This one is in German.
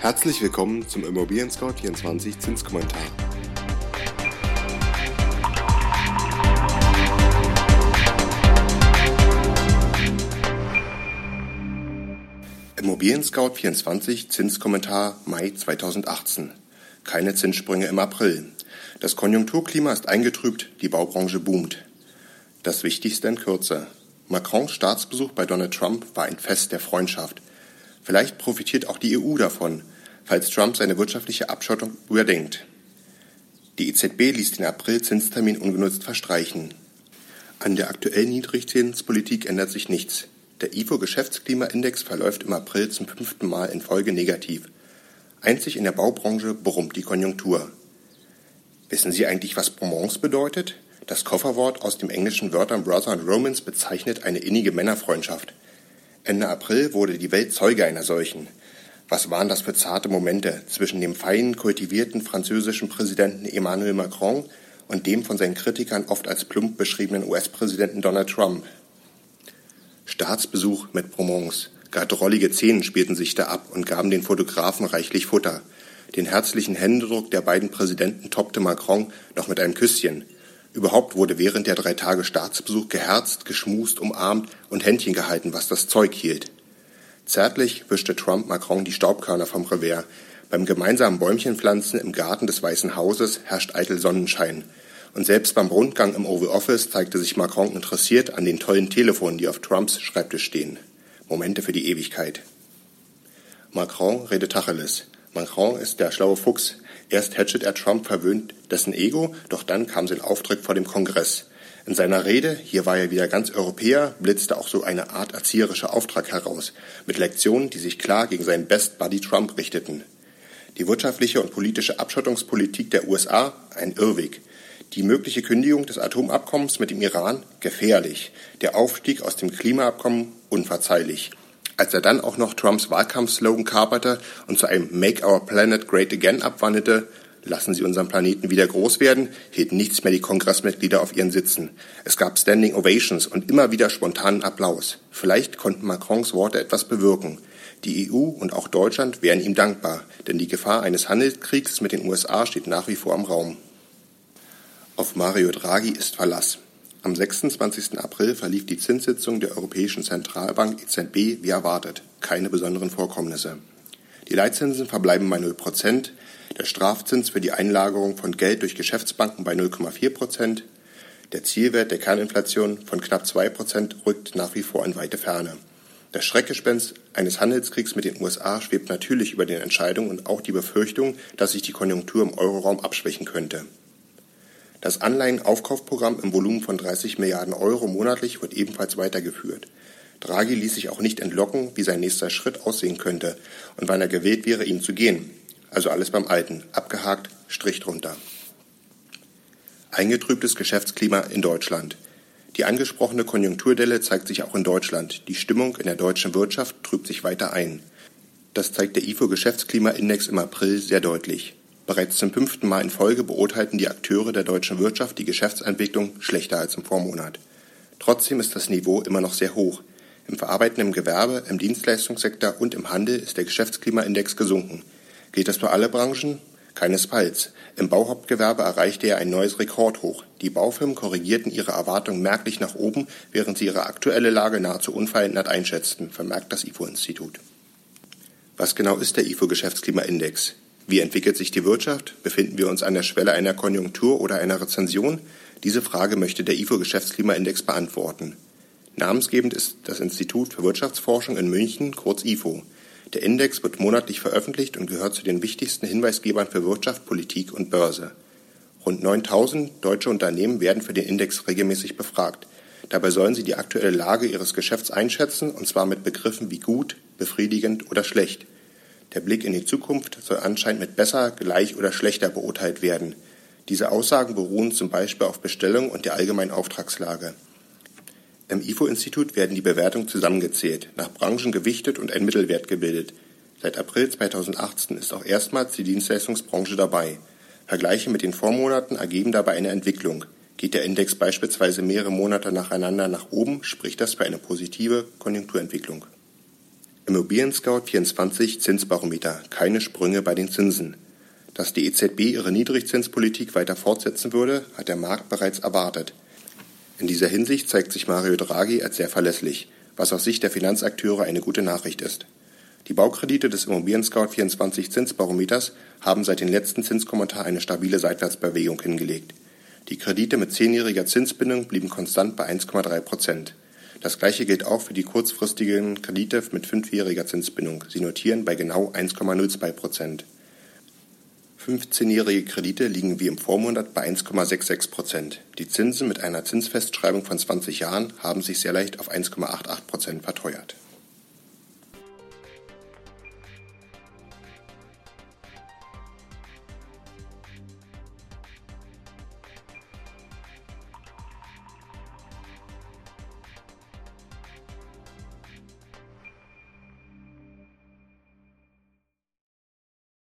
Herzlich willkommen zum Immobilien Scout 24 Zinskommentar. Immobilien Scout 24 Zinskommentar Mai 2018. Keine Zinssprünge im April. Das Konjunkturklima ist eingetrübt, die Baubranche boomt. Das Wichtigste in Kürze. Macrons Staatsbesuch bei Donald Trump war ein Fest der Freundschaft. Vielleicht profitiert auch die EU davon, falls Trump seine wirtschaftliche Abschottung überdenkt. Die EZB ließ den April-Zinstermin ungenutzt verstreichen. An der aktuellen Niedrigzinspolitik ändert sich nichts. Der IFO-Geschäftsklimaindex verläuft im April zum fünften Mal in Folge negativ. Einzig in der Baubranche brummt die Konjunktur. Wissen Sie eigentlich, was Bromance bedeutet? Das Kofferwort aus dem englischen Wörtern Brother und Romans bezeichnet eine innige Männerfreundschaft. Ende April wurde die Welt Zeuge einer solchen. Was waren das für zarte Momente zwischen dem feinen, kultivierten französischen Präsidenten Emmanuel Macron und dem von seinen Kritikern oft als plump beschriebenen US-Präsidenten Donald Trump? Staatsbesuch mit Bromance. Gar drollige Szenen spielten sich da ab und gaben den Fotografen reichlich Futter. Den herzlichen Händedruck der beiden Präsidenten toppte Macron noch mit einem Küsschen. Überhaupt wurde während der drei Tage Staatsbesuch geherzt, geschmust, umarmt und Händchen gehalten, was das Zeug hielt. Zärtlich wischte Trump Macron die Staubkörner vom Revers. Beim gemeinsamen Bäumchenpflanzen im Garten des Weißen Hauses herrscht eitel Sonnenschein. Und selbst beim Rundgang im Oval Office zeigte sich Macron interessiert an den tollen Telefonen, die auf Trumps Schreibtisch stehen. Momente für die Ewigkeit. Macron redet Tacheles. Macron ist der schlaue Fuchs. Erst hatchet er Trump verwöhnt dessen Ego, doch dann kam sein Auftritt vor dem Kongress. In seiner Rede, hier war er wieder ganz Europäer, blitzte auch so eine Art erzieherischer Auftrag heraus, mit Lektionen, die sich klar gegen seinen Best Buddy Trump richteten. Die wirtschaftliche und politische Abschottungspolitik der USA ein Irrweg. Die mögliche Kündigung des Atomabkommens mit dem Iran gefährlich. Der Aufstieg aus dem Klimaabkommen unverzeihlich. Als er dann auch noch Trumps Wahlkampfslogan kaperte und zu einem Make Our Planet Great Again abwandelte, lassen Sie unseren Planeten wieder groß werden, hielten nichts mehr die Kongressmitglieder auf ihren Sitzen. Es gab Standing Ovations und immer wieder spontanen Applaus. Vielleicht konnten Macrons Worte etwas bewirken. Die EU und auch Deutschland wären ihm dankbar, denn die Gefahr eines Handelskriegs mit den USA steht nach wie vor im Raum. Auf Mario Draghi ist Verlass. Am 26. April verlief die Zinssitzung der Europäischen Zentralbank EZB wie erwartet. Keine besonderen Vorkommnisse. Die Leitzinsen verbleiben bei 0 Prozent, der Strafzins für die Einlagerung von Geld durch Geschäftsbanken bei 0,4 Prozent, der Zielwert der Kerninflation von knapp 2 Prozent rückt nach wie vor in weite Ferne. Das Schreckgespenst eines Handelskriegs mit den USA schwebt natürlich über den Entscheidungen und auch die Befürchtung, dass sich die Konjunktur im Euroraum abschwächen könnte. Das Anleihenaufkaufprogramm im Volumen von 30 Milliarden Euro monatlich wird ebenfalls weitergeführt. Draghi ließ sich auch nicht entlocken, wie sein nächster Schritt aussehen könnte und wann er gewählt wäre, ihn zu gehen. Also alles beim Alten. Abgehakt, Strich drunter. Eingetrübtes Geschäftsklima in Deutschland. Die angesprochene Konjunkturdelle zeigt sich auch in Deutschland. Die Stimmung in der deutschen Wirtschaft trübt sich weiter ein. Das zeigt der IFO Geschäftsklimaindex im April sehr deutlich. Bereits zum fünften Mal in Folge beurteilten die Akteure der deutschen Wirtschaft die Geschäftsentwicklung schlechter als im Vormonat. Trotzdem ist das Niveau immer noch sehr hoch. Im verarbeitenden Gewerbe, im Dienstleistungssektor und im Handel ist der Geschäftsklimaindex gesunken. Geht das für alle Branchen? Keinesfalls. Im Bauhauptgewerbe erreichte er ein neues Rekordhoch. Die Baufirmen korrigierten ihre Erwartungen merklich nach oben, während sie ihre aktuelle Lage nahezu unverändert einschätzten, vermerkt das IFO-Institut. Was genau ist der IFO-Geschäftsklimaindex? Wie entwickelt sich die Wirtschaft? Befinden wir uns an der Schwelle einer Konjunktur oder einer Rezension? Diese Frage möchte der IFO Geschäftsklimaindex beantworten. Namensgebend ist das Institut für Wirtschaftsforschung in München, kurz IFO. Der Index wird monatlich veröffentlicht und gehört zu den wichtigsten Hinweisgebern für Wirtschaft, Politik und Börse. Rund 9000 deutsche Unternehmen werden für den Index regelmäßig befragt. Dabei sollen sie die aktuelle Lage ihres Geschäfts einschätzen, und zwar mit Begriffen wie gut, befriedigend oder schlecht. Der Blick in die Zukunft soll anscheinend mit besser, gleich oder schlechter beurteilt werden. Diese Aussagen beruhen zum Beispiel auf Bestellung und der allgemeinen Auftragslage. Im IFO-Institut werden die Bewertungen zusammengezählt, nach Branchen gewichtet und ein Mittelwert gebildet. Seit April 2018 ist auch erstmals die Dienstleistungsbranche dabei. Vergleiche mit den Vormonaten ergeben dabei eine Entwicklung. Geht der Index beispielsweise mehrere Monate nacheinander nach oben, spricht das für eine positive Konjunkturentwicklung. Immobilien Scout 24 Zinsbarometer. Keine Sprünge bei den Zinsen. Dass die EZB ihre Niedrigzinspolitik weiter fortsetzen würde, hat der Markt bereits erwartet. In dieser Hinsicht zeigt sich Mario Draghi als sehr verlässlich, was aus Sicht der Finanzakteure eine gute Nachricht ist. Die Baukredite des Immobilien Scout 24 Zinsbarometers haben seit dem letzten Zinskommentar eine stabile Seitwärtsbewegung hingelegt. Die Kredite mit zehnjähriger Zinsbindung blieben konstant bei 1,3 Prozent. Das gleiche gilt auch für die kurzfristigen Kredite mit fünfjähriger Zinsbindung. Sie notieren bei genau 1,02 Prozent. 15-jährige Kredite liegen wie im Vormonat bei 1,66 Prozent. Die Zinsen mit einer Zinsfestschreibung von 20 Jahren haben sich sehr leicht auf 1,88 Prozent verteuert.